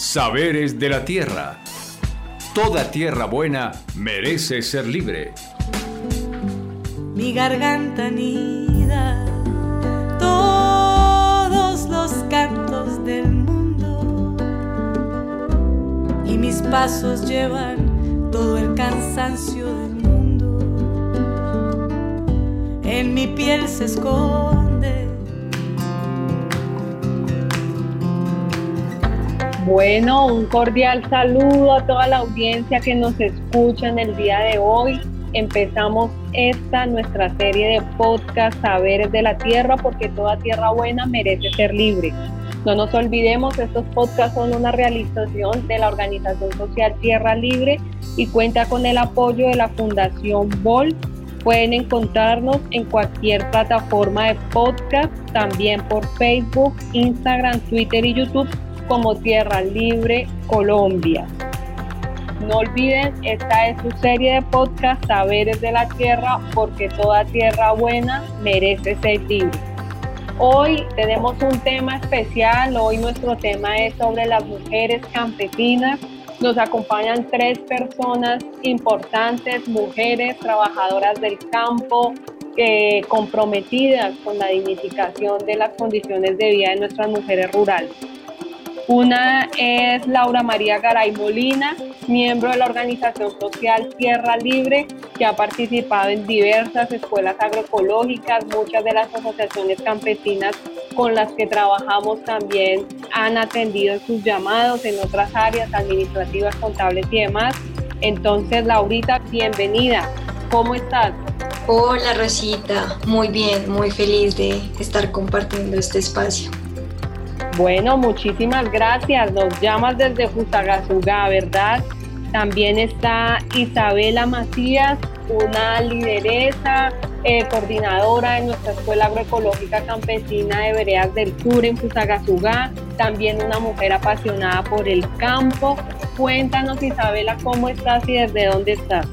Saberes de la Tierra. Toda tierra buena merece ser libre. Mi garganta anida todos los cantos del mundo y mis pasos llevan todo el cansancio del mundo. En mi piel se esconde Bueno, un cordial saludo a toda la audiencia que nos escucha en el día de hoy. Empezamos esta nuestra serie de podcast Saberes de la Tierra porque toda tierra buena merece ser libre. No nos olvidemos, estos podcasts son una realización de la organización social Tierra Libre y cuenta con el apoyo de la Fundación Vol. Pueden encontrarnos en cualquier plataforma de podcast, también por Facebook, Instagram, Twitter y YouTube como Tierra Libre Colombia. No olviden, esta es su serie de podcast Saberes de la Tierra, porque toda tierra buena merece ser libre. Hoy tenemos un tema especial, hoy nuestro tema es sobre las mujeres campesinas. Nos acompañan tres personas importantes, mujeres trabajadoras del campo, eh, comprometidas con la dignificación de las condiciones de vida de nuestras mujeres rurales. Una es Laura María Garay Molina, miembro de la organización social Tierra Libre, que ha participado en diversas escuelas agroecológicas, muchas de las asociaciones campesinas con las que trabajamos también han atendido sus llamados en otras áreas administrativas, contables y demás. Entonces, Laurita, bienvenida. ¿Cómo estás? Hola Rosita, muy bien, muy feliz de estar compartiendo este espacio. Bueno, muchísimas gracias. Nos llamas desde Fusagasugá, ¿verdad? También está Isabela Macías, una lideresa, eh, coordinadora de nuestra Escuela Agroecológica Campesina de Veredas del Sur en Fusagasugá. También una mujer apasionada por el campo. Cuéntanos, Isabela, cómo estás y desde dónde estás.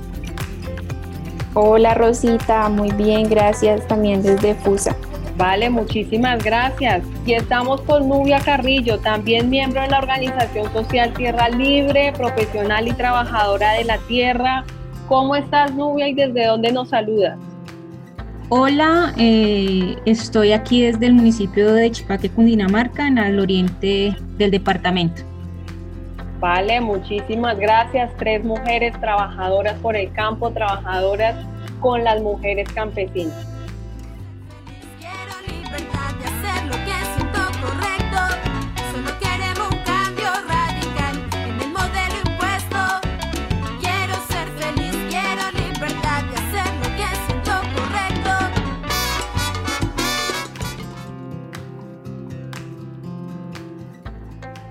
Hola, Rosita. Muy bien, gracias. También desde Fusa. Vale, muchísimas gracias. Y estamos con Nubia Carrillo, también miembro de la organización social Tierra Libre, profesional y trabajadora de la tierra. ¿Cómo estás, Nubia, y desde dónde nos saludas? Hola, eh, estoy aquí desde el municipio de Chipaque, Cundinamarca, en el oriente del departamento. Vale, muchísimas gracias. Tres mujeres trabajadoras por el campo, trabajadoras con las mujeres campesinas.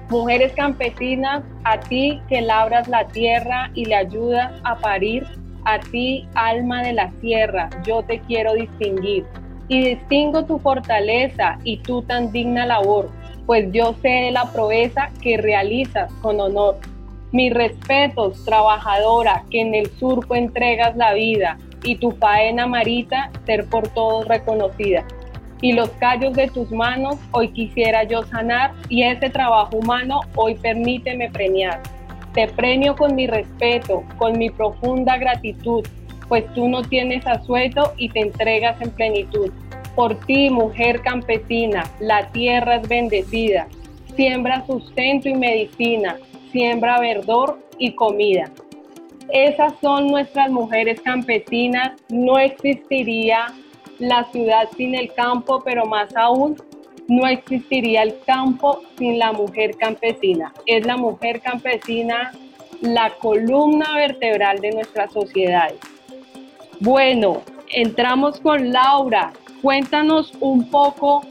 Mujeres campesinas, a ti que labras la tierra y le ayudas a parir, a ti, alma de la tierra, yo te quiero distinguir. Y distingo tu fortaleza y tu tan digna labor, pues yo sé de la proeza que realizas con honor. Mis respetos, trabajadora, que en el surco entregas la vida, y tu faena marita ser por todos reconocida y los callos de tus manos hoy quisiera yo sanar y ese trabajo humano hoy permíteme premiar. Te premio con mi respeto, con mi profunda gratitud, pues tú no tienes asueto y te entregas en plenitud. Por ti, mujer campesina, la tierra es bendecida. Siembra sustento y medicina, siembra verdor y comida. Esas son nuestras mujeres campesinas, no existiría la ciudad sin el campo, pero más aún, no existiría el campo sin la mujer campesina. Es la mujer campesina la columna vertebral de nuestras sociedades. Bueno, entramos con Laura. Cuéntanos un poco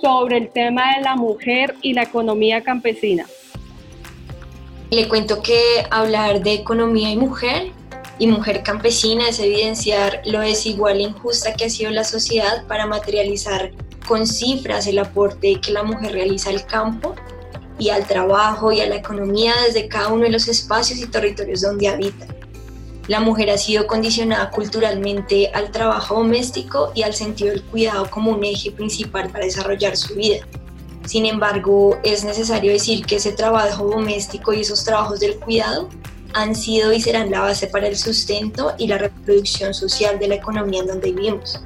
sobre el tema de la mujer y la economía campesina. Le cuento que hablar de economía y mujer y mujer campesina es evidenciar lo desigual e injusta que ha sido la sociedad para materializar con cifras el aporte que la mujer realiza al campo y al trabajo y a la economía desde cada uno de los espacios y territorios donde habita. La mujer ha sido condicionada culturalmente al trabajo doméstico y al sentido del cuidado como un eje principal para desarrollar su vida. Sin embargo, es necesario decir que ese trabajo doméstico y esos trabajos del cuidado han sido y serán la base para el sustento y la reproducción social de la economía en donde vivimos.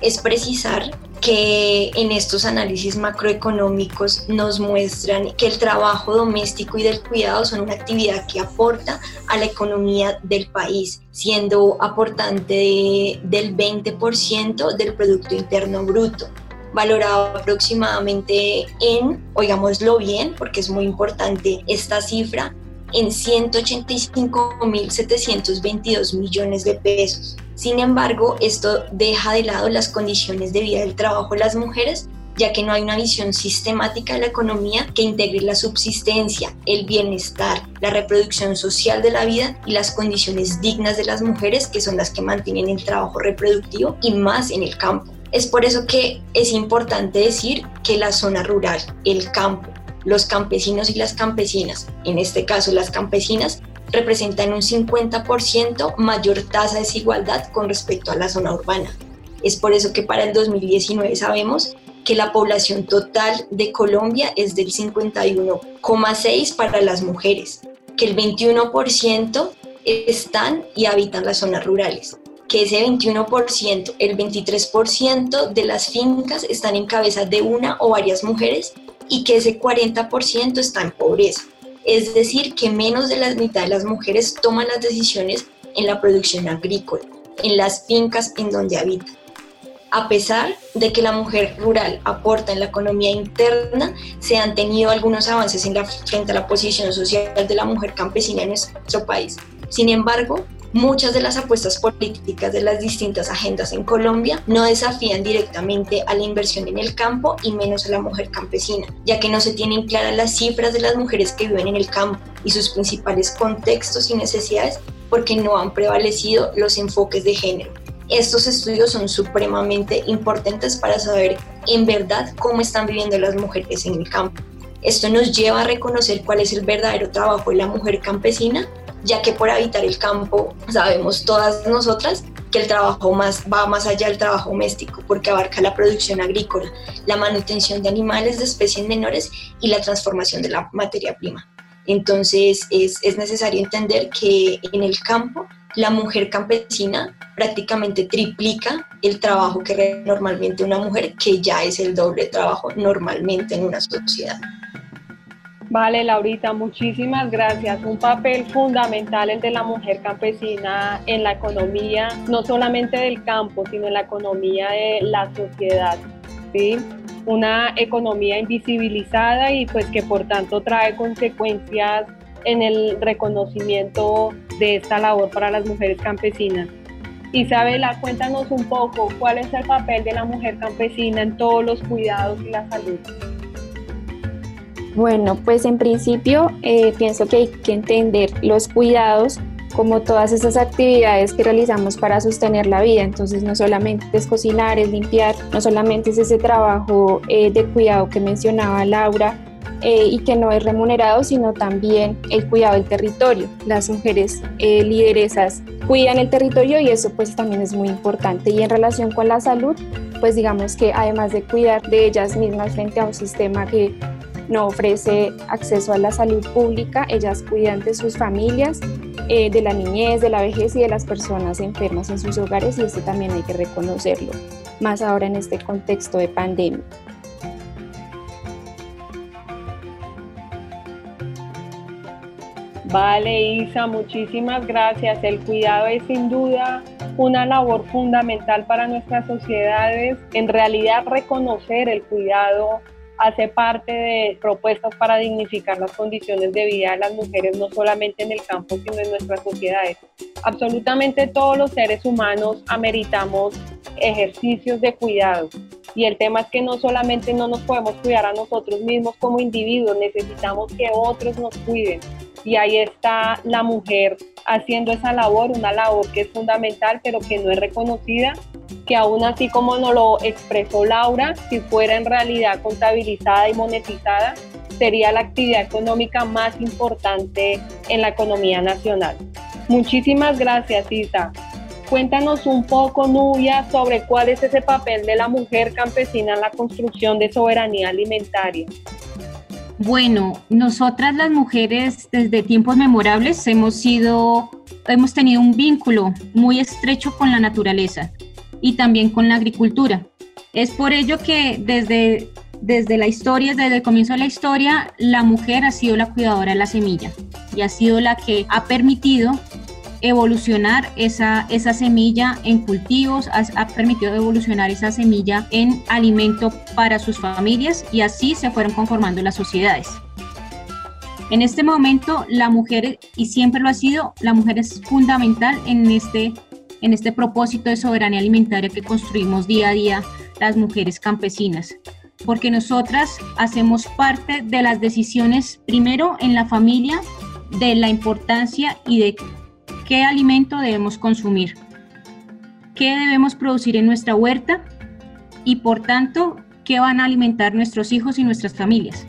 Es precisar que en estos análisis macroeconómicos nos muestran que el trabajo doméstico y del cuidado son una actividad que aporta a la economía del país, siendo aportante del 20% del Producto Interno Bruto valorado aproximadamente en, oigámoslo bien, porque es muy importante esta cifra, en 185.722 millones de pesos. Sin embargo, esto deja de lado las condiciones de vida del trabajo de las mujeres ya que no hay una visión sistemática de la economía que integre la subsistencia, el bienestar, la reproducción social de la vida y las condiciones dignas de las mujeres, que son las que mantienen el trabajo reproductivo y más en el campo. Es por eso que es importante decir que la zona rural, el campo, los campesinos y las campesinas, en este caso las campesinas, representan un 50% mayor tasa de desigualdad con respecto a la zona urbana. Es por eso que para el 2019 sabemos que la población total de Colombia es del 51,6 para las mujeres, que el 21% están y habitan las zonas rurales, que ese 21%, el 23% de las fincas están en cabeza de una o varias mujeres y que ese 40% está en pobreza. Es decir, que menos de la mitad de las mujeres toman las decisiones en la producción agrícola, en las fincas en donde habitan. A pesar de que la mujer rural aporta en la economía interna, se han tenido algunos avances en la, frente a la posición social de la mujer campesina en nuestro país. Sin embargo, muchas de las apuestas políticas de las distintas agendas en Colombia no desafían directamente a la inversión en el campo y menos a la mujer campesina, ya que no se tienen claras las cifras de las mujeres que viven en el campo y sus principales contextos y necesidades porque no han prevalecido los enfoques de género. Estos estudios son supremamente importantes para saber en verdad cómo están viviendo las mujeres en el campo. Esto nos lleva a reconocer cuál es el verdadero trabajo de la mujer campesina ya que por habitar el campo sabemos todas nosotras que el trabajo más, va más allá del trabajo doméstico porque abarca la producción agrícola, la manutención de animales de especies menores y la transformación de la materia prima. Entonces es, es necesario entender que en el campo la mujer campesina prácticamente triplica el trabajo que normalmente una mujer, que ya es el doble trabajo normalmente en una sociedad. Vale, Laurita, muchísimas gracias. Un papel fundamental el de la mujer campesina en la economía, no solamente del campo, sino en la economía de la sociedad. ¿sí? Una economía invisibilizada y pues que por tanto trae consecuencias en el reconocimiento de esta labor para las mujeres campesinas. Isabela, cuéntanos un poco cuál es el papel de la mujer campesina en todos los cuidados y la salud. Bueno, pues en principio eh, pienso que hay que entender los cuidados como todas esas actividades que realizamos para sostener la vida. Entonces no solamente es cocinar, es limpiar, no solamente es ese trabajo eh, de cuidado que mencionaba Laura eh, y que no es remunerado, sino también el cuidado del territorio. Las mujeres lideresas cuidan el territorio y eso pues también es muy importante. Y en relación con la salud, pues digamos que además de cuidar de ellas mismas frente a un sistema que no ofrece acceso a la salud pública, ellas cuidan de sus familias, eh, de la niñez, de la vejez y de las personas enfermas en sus hogares y esto también hay que reconocerlo, más ahora en este contexto de pandemia. Vale, Isa, muchísimas gracias. El cuidado es sin duda una labor fundamental para nuestras sociedades. En realidad, reconocer el cuidado hace parte de propuestas para dignificar las condiciones de vida de las mujeres, no solamente en el campo, sino en nuestras sociedades. Absolutamente todos los seres humanos ameritamos ejercicios de cuidado. Y el tema es que no solamente no nos podemos cuidar a nosotros mismos como individuos, necesitamos que otros nos cuiden. Y ahí está la mujer haciendo esa labor, una labor que es fundamental, pero que no es reconocida que aún así como nos lo expresó Laura, si fuera en realidad contabilizada y monetizada, sería la actividad económica más importante en la economía nacional. Muchísimas gracias, Isa. Cuéntanos un poco, Nubia, sobre cuál es ese papel de la mujer campesina en la construcción de soberanía alimentaria. Bueno, nosotras las mujeres desde tiempos memorables hemos sido, hemos tenido un vínculo muy estrecho con la naturaleza y también con la agricultura. Es por ello que desde, desde la historia, desde el comienzo de la historia, la mujer ha sido la cuidadora de la semilla y ha sido la que ha permitido evolucionar esa, esa semilla en cultivos, ha, permitido evolucionar esa semilla en alimento para sus familias y así se fueron conformando las sociedades. En este momento la mujer, y siempre lo ha sido, la mujer es fundamental en este, en este propósito de soberanía alimentaria que construimos día a día las mujeres campesinas porque nosotras hacemos parte de las decisiones, primero en la familia, de la importancia y de qué alimento debemos consumir, qué debemos producir en nuestra huerta y por tanto qué van a alimentar nuestros hijos y nuestras familias.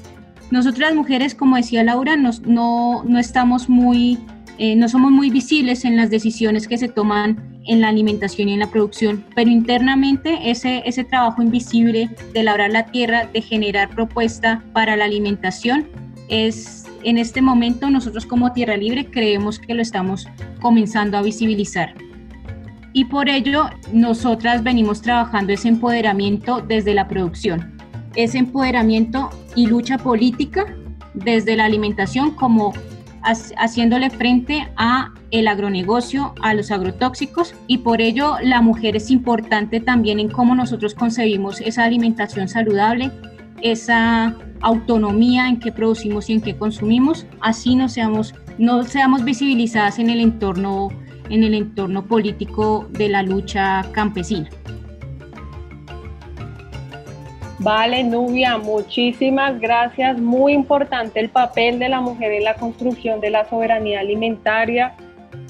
Nosotras mujeres, como decía Laura, no, no estamos muy, eh, no somos muy visibles en las decisiones que se toman en la alimentación y en la producción, pero internamente ese, ese trabajo invisible de labrar la tierra, de generar propuesta para la alimentación, es en este momento nosotros como Tierra Libre creemos que lo estamos comenzando a visibilizar. Y por ello nosotras venimos trabajando ese empoderamiento desde la producción, ese empoderamiento y lucha política desde la alimentación como haciéndole frente a el agronegocio, a los agrotóxicos y por ello la mujer es importante también en cómo nosotros concebimos esa alimentación saludable, esa autonomía en qué producimos y en qué consumimos, así no seamos, no seamos visibilizadas en el entorno, en el entorno político de la lucha campesina. Vale, Nubia, muchísimas gracias. Muy importante el papel de la mujer en la construcción de la soberanía alimentaria.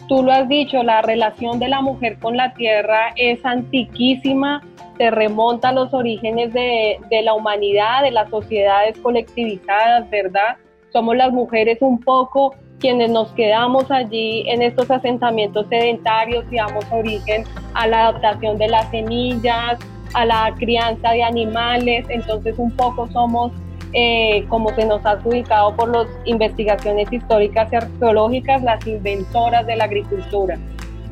Tú lo has dicho, la relación de la mujer con la tierra es antiquísima se remonta a los orígenes de, la humanidad, de las sociedades colectivizadas, ¿verdad? Somos las mujeres un poco quienes nos quedamos allí en estos asentamientos sedentarios y damos origen a la adaptación de las semillas, a la crianza de animales, entonces un poco somos, eh, como se nos ha adjudicado por las investigaciones históricas y arqueológicas, las inventoras de la agricultura.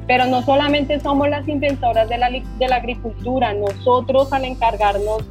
Pero no solamente somos las inventoras de la, de la agricultura, nosotros al encargarnos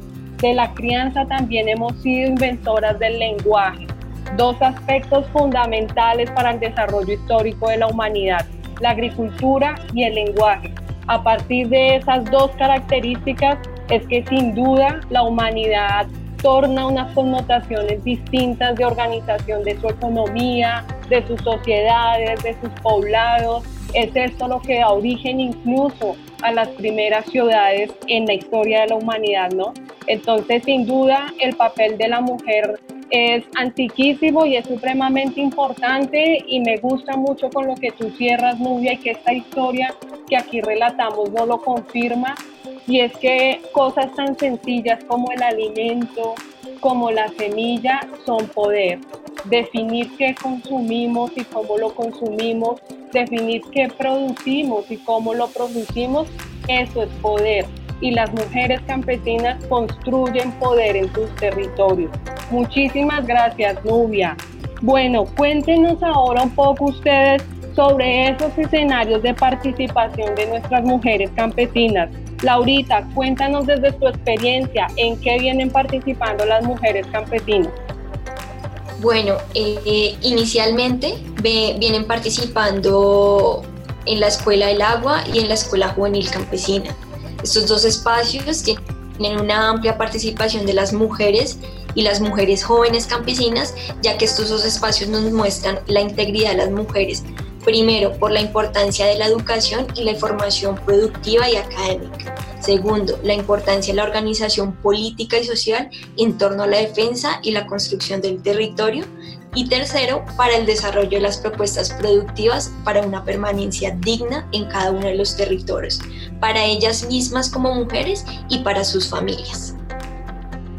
de la crianza también hemos sido inventoras del lenguaje, dos aspectos fundamentales para el desarrollo histórico de la humanidad, la agricultura y el lenguaje. A partir de esas dos características es que sin duda la humanidad torna unas connotaciones distintas de organización de su economía, de sus sociedades, de sus poblados, es esto lo que da origen incluso a las primeras ciudades en la historia de la humanidad, ¿no? Entonces, sin duda, el papel de la mujer es antiquísimo y es supremamente importante y me gusta mucho con lo que tú cierras, Nubia, y que esta historia que aquí relatamos no lo confirma. Y es que cosas tan sencillas como el alimento, como la semilla, son poder. Definir qué consumimos y cómo lo consumimos definir qué producimos y cómo lo producimos, eso es poder. Y las mujeres campesinas construyen poder en sus territorios. Muchísimas gracias, Nubia. Bueno, cuéntenos ahora un poco ustedes sobre esos escenarios de participación de nuestras mujeres campesinas. Laurita, cuéntanos desde tu experiencia en qué vienen participando las mujeres campesinas. Bueno, eh, inicialmente vienen participando en la Escuela del Agua y en la Escuela Juvenil Campesina. Estos dos espacios tienen una amplia participación de las mujeres y las mujeres jóvenes campesinas, ya que estos dos espacios nos muestran la integridad de las mujeres, primero por la importancia de la educación y la información productiva y académica, Segundo, la importancia de la organización política y social en torno a la defensa y la construcción del territorio. Y tercero, para el desarrollo de las propuestas productivas para una permanencia digna en cada uno de los territorios, para ellas mismas como mujeres y para sus familias.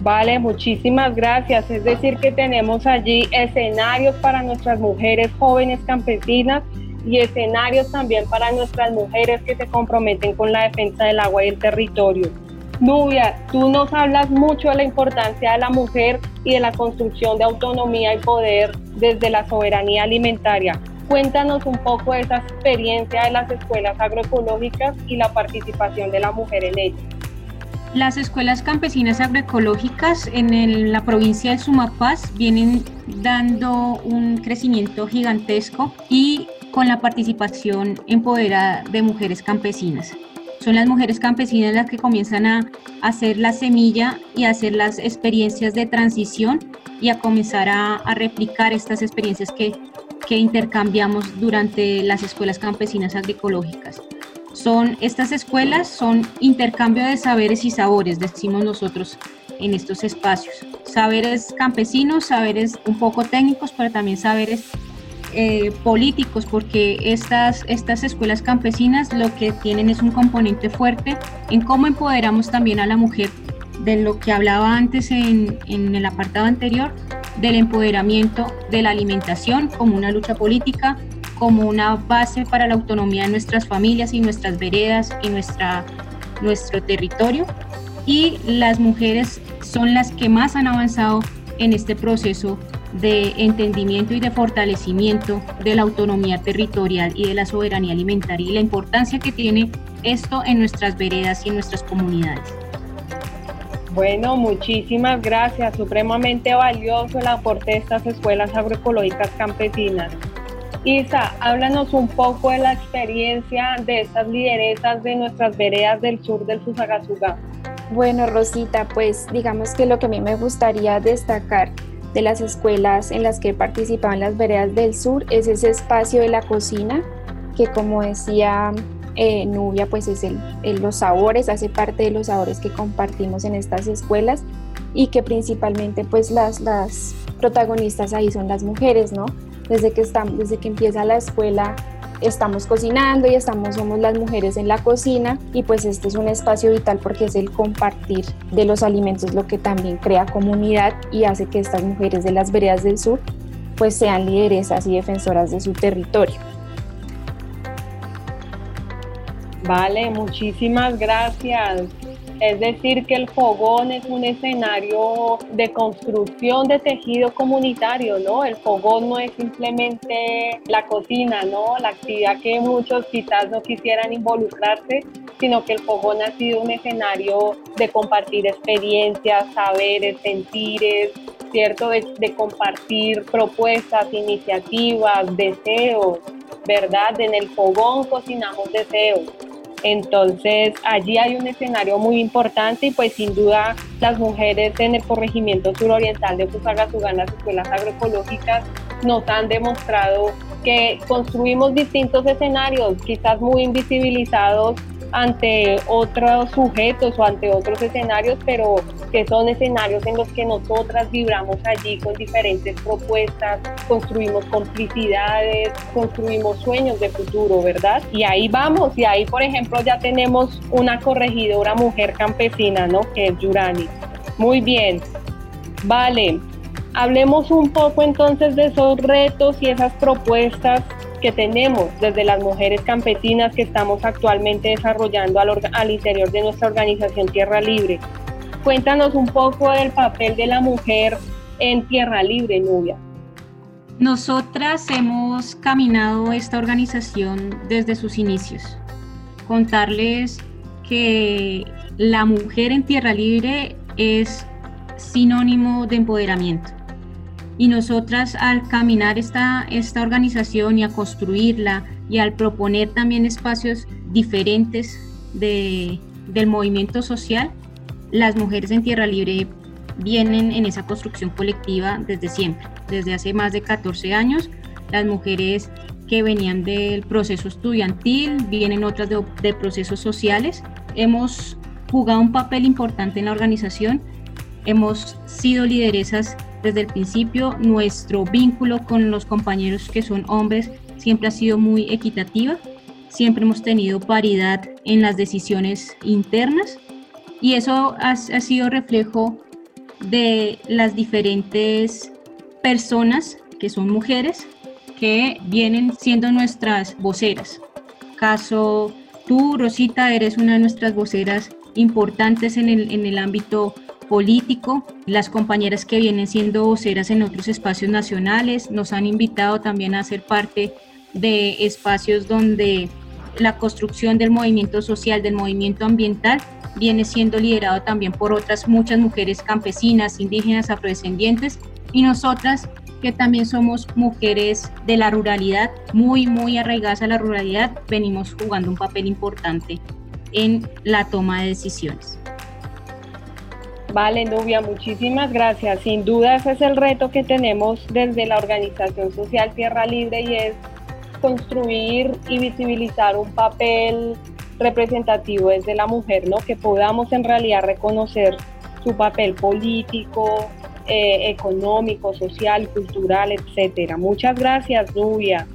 Vale, muchísimas gracias. Es decir, que tenemos allí escenarios para nuestras mujeres jóvenes campesinas y escenarios también para nuestras mujeres que se comprometen con la defensa del agua y el territorio. Nubia, tú nos hablas mucho de la importancia de la mujer y de la construcción de autonomía y poder desde la soberanía alimentaria. Cuéntanos un poco de esa experiencia de las escuelas agroecológicas y la participación de la mujer en ellas. Las escuelas campesinas agroecológicas en la provincia del Sumapaz vienen dando un crecimiento gigantesco y con la participación empoderada de mujeres campesinas. Son las mujeres campesinas las que comienzan a hacer la semilla y a hacer las experiencias de transición y a comenzar a, replicar estas experiencias que, que intercambiamos durante las escuelas campesinas agroecológicas. Son estas escuelas son intercambio de saberes y sabores, decimos nosotros en estos espacios. Saberes campesinos, saberes un poco técnicos, pero también saberes eh, políticos, porque estas, estas escuelas campesinas lo que tienen es un componente fuerte en cómo empoderamos también a la mujer, de lo que hablaba antes en, en el apartado anterior, del empoderamiento de la alimentación como una lucha política, como una base para la autonomía de nuestras familias y nuestras veredas y nuestra, nuestro territorio. Y las mujeres son las que más han avanzado en este proceso de entendimiento y de fortalecimiento de la autonomía territorial y de la soberanía alimentaria y la importancia que tiene esto en nuestras veredas y en nuestras comunidades. Bueno, muchísimas gracias. Supremamente valioso el aporte de estas escuelas agroecológicas campesinas. Isa, háblanos un poco de la experiencia de estas lideresas de nuestras veredas del sur del Fusagasugá. Bueno, Rosita, pues digamos que lo que a mí me gustaría destacar de las escuelas en las que participaban las veredas del sur es ese espacio de la cocina que como decía eh, Nubia pues es el, los sabores, hace parte de los sabores que compartimos en estas escuelas y que principalmente pues las, las protagonistas ahí son las mujeres, ¿no? Desde que, estamos, desde que empieza la escuela estamos cocinando y estamos, somos las mujeres en la cocina y pues este es un espacio vital porque es el compartir de los alimentos lo que también crea comunidad y hace que estas mujeres de las veredas del sur pues sean lideresas y defensoras de su territorio. Vale, muchísimas gracias. Es decir, que el fogón es un escenario de construcción de tejido comunitario, ¿no? El fogón no es simplemente la cocina, ¿no? La actividad que muchos quizás no quisieran involucrarse, sino que el fogón ha sido un escenario de compartir experiencias, saberes, sentires, ¿cierto? De, de compartir propuestas, iniciativas, deseos, ¿verdad? En el fogón cocinamos deseos entonces allí hay un escenario muy importante y pues sin duda las mujeres en el corregimiento suroriental de Fusagasugá las escuelas agroecológicas nos han demostrado que construimos distintos escenarios, quizás muy invisibilizados ante otros sujetos o ante otros escenarios, pero que son escenarios en los que nosotras vibramos allí con diferentes propuestas, construimos complicidades, construimos sueños de futuro, ¿verdad? Y ahí vamos, y ahí por ejemplo ya tenemos una corregidora mujer campesina, ¿no? Que es Yurani. Muy bien, vale. Hablemos un poco entonces de esos retos y esas propuestas que tenemos desde las mujeres campesinas que estamos actualmente desarrollando al, interior de nuestra organización Tierra Libre. Cuéntanos un poco del papel de la mujer en Tierra Libre, Nubia. Nosotras hemos caminado esta organización desde sus inicios. Contarles que la mujer en Tierra Libre es sinónimo de empoderamiento y nosotras al caminar esta, esta organización y a construirla y al proponer también espacios diferentes de, del movimiento social, las mujeres en Tierra Libre vienen en esa construcción colectiva desde siempre, desde hace más de 14 años. Las mujeres que venían del proceso estudiantil, vienen otras de, de procesos sociales. Hemos jugado un papel importante en la organización, hemos sido lideresas desde el principio nuestro vínculo con los compañeros que son hombres siempre ha sido muy equitativa, siempre hemos tenido paridad en las decisiones internas y eso ha, sido reflejo de las diferentes personas que son mujeres que vienen siendo nuestras voceras. Caso tú, Rosita, eres una de nuestras voceras importantes en el, en el ámbito político. Las compañeras que vienen siendo voceras en otros espacios nacionales nos han invitado también a ser parte de espacios donde la construcción del movimiento social, del movimiento ambiental, viene siendo liderado también por otras muchas mujeres campesinas, indígenas, afrodescendientes y nosotras que también somos mujeres de la ruralidad, muy, muy arraigadas a la ruralidad, venimos jugando un papel importante en la toma de decisiones. Vale, Nubia, muchísimas gracias. Sin duda ese es el reto que tenemos desde la organización social Tierra Libre y es construir y visibilizar un papel representativo desde la mujer, ¿no? Que podamos en realidad reconocer su papel político, eh, económico, social, cultural, etcétera. Muchas gracias, Nubia.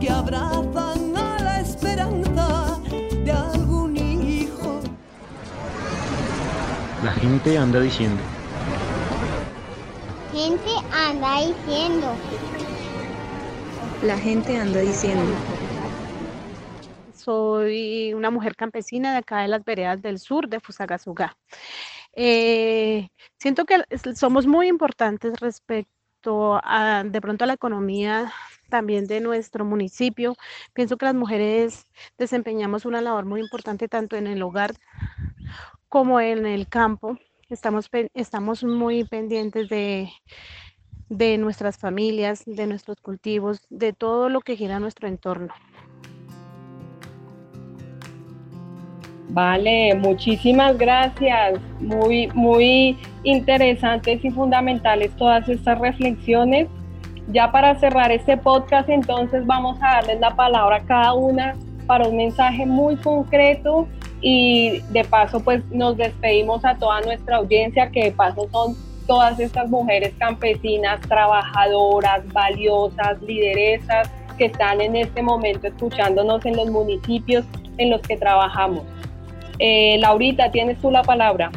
Que abrazan a la esperanza de algún hijo. La gente anda diciendo. Gente anda diciendo. La gente anda diciendo soy una mujer campesina de acá de las veredas del sur de Fusagasugá. Eh, siento que somos muy importantes respecto a de pronto a la economía también de nuestro municipio. Pienso que las mujeres desempeñamos una labor muy importante tanto en el hogar como en el campo. Estamos, estamos muy pendientes de, de nuestras familias, de nuestros cultivos, de todo lo que gira nuestro entorno. Vale, muchísimas gracias. Muy, muy interesantes y fundamentales todas estas reflexiones. Ya para cerrar este podcast, entonces vamos a darles la palabra a cada una para un mensaje muy concreto y de paso pues nos despedimos a toda nuestra audiencia que de paso son todas estas mujeres campesinas, trabajadoras, valiosas, lideresas que están en este momento escuchándonos en los municipios en los que trabajamos. Eh, Laurita, tienes tú la palabra.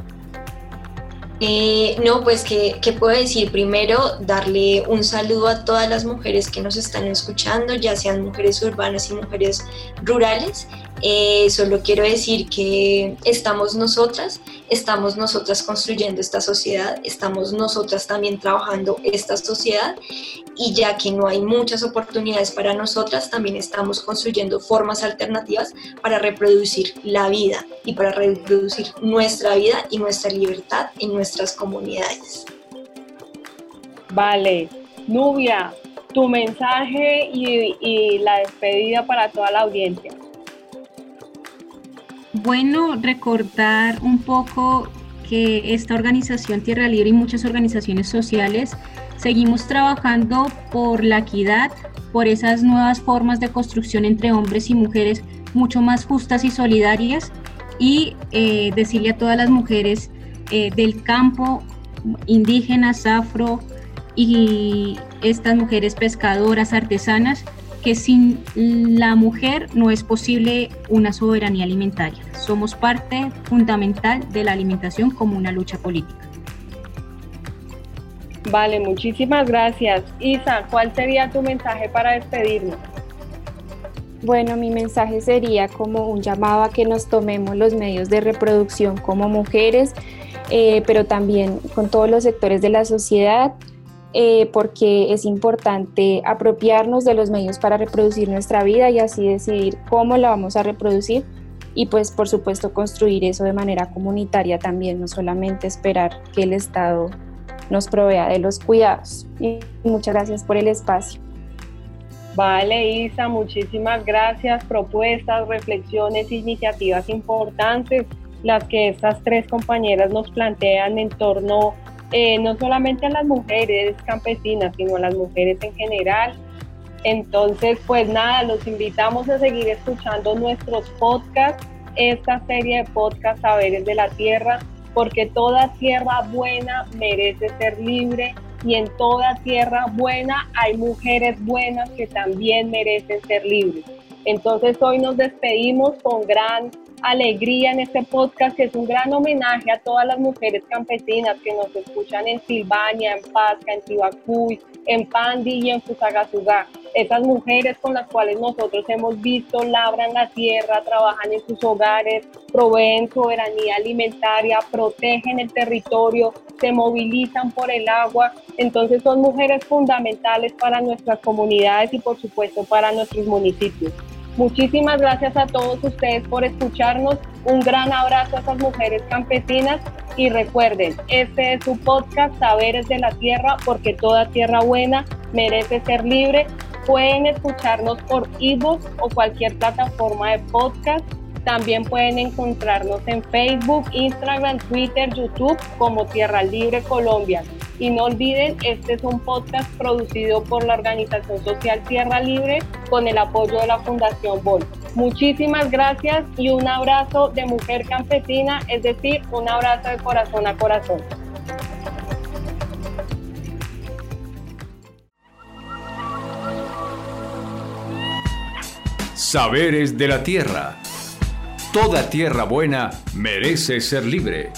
Eh, no, pues ¿qué, ¿qué, puedo decir? Primero, darle un saludo a todas las mujeres que nos están escuchando, ya sean mujeres urbanas y mujeres rurales, eh, solo quiero decir que estamos nosotras, estamos nosotras construyendo esta sociedad, estamos nosotras también trabajando esta sociedad y ya que no hay muchas oportunidades para nosotras, también estamos construyendo formas alternativas para reproducir la vida y para reproducir nuestra vida y nuestra libertad en nuestras comunidades. Vale, Nubia, tu mensaje y, y la despedida para toda la audiencia bueno recordar un poco que esta organización Tierra Libre y muchas organizaciones sociales seguimos trabajando por la equidad, por esas nuevas formas de construcción entre hombres y mujeres mucho más justas y solidarias y eh, decirle a todas las mujeres eh, del campo, indígenas, afro y estas mujeres pescadoras, artesanas, que sin la mujer no es posible una soberanía alimentaria. Somos parte fundamental de la alimentación como una lucha política. Vale, muchísimas gracias. Isa, ¿cuál sería tu mensaje para despedirnos? Bueno, mi mensaje sería como un llamado a que nos tomemos los medios de reproducción como mujeres, eh, pero también con todos los sectores de la sociedad, eh, porque es importante apropiarnos de los medios para reproducir nuestra vida y así decidir cómo la vamos a reproducir y pues por supuesto construir eso de manera comunitaria también, no solamente esperar que el Estado nos provea de los cuidados. Y muchas gracias por el espacio. Vale, Isa, muchísimas gracias. Propuestas, reflexiones, iniciativas importantes, las que estas tres compañeras nos plantean en torno eh, no solamente a las mujeres campesinas, sino a las mujeres en general. Entonces, pues nada, los invitamos a seguir escuchando nuestros podcasts, esta serie de podcasts Saberes de la Tierra, porque toda tierra buena merece ser libre y en toda tierra buena hay mujeres buenas que también merecen ser libres. Entonces hoy nos despedimos con gran alegría en este podcast, que es un gran homenaje a todas las mujeres campesinas que nos escuchan en Silvania, en Pasca, en Tibacuy, en Pandi y en Fusagasugá. Esas mujeres con las cuales nosotros hemos visto labran la tierra, trabajan en sus hogares, proveen soberanía alimentaria, protegen el territorio, se movilizan por el agua. Entonces son mujeres fundamentales para nuestras comunidades y por supuesto para nuestros municipios. Muchísimas gracias a todos ustedes por escucharnos. Un gran abrazo a esas mujeres campesinas y recuerden, este es su podcast Saberes de la Tierra porque toda tierra buena merece ser libre. Pueden escucharnos por ebooks o cualquier plataforma de podcast. También pueden encontrarnos en Facebook, Instagram, Twitter, YouTube como Tierra Libre Colombia. Y no olviden, este es un podcast producido por la organización social Tierra Libre con el apoyo de la Fundación Vol. Muchísimas gracias y un abrazo de mujer campesina, es decir, un abrazo de corazón a corazón. Saberes de la Tierra. Toda tierra buena merece ser libre.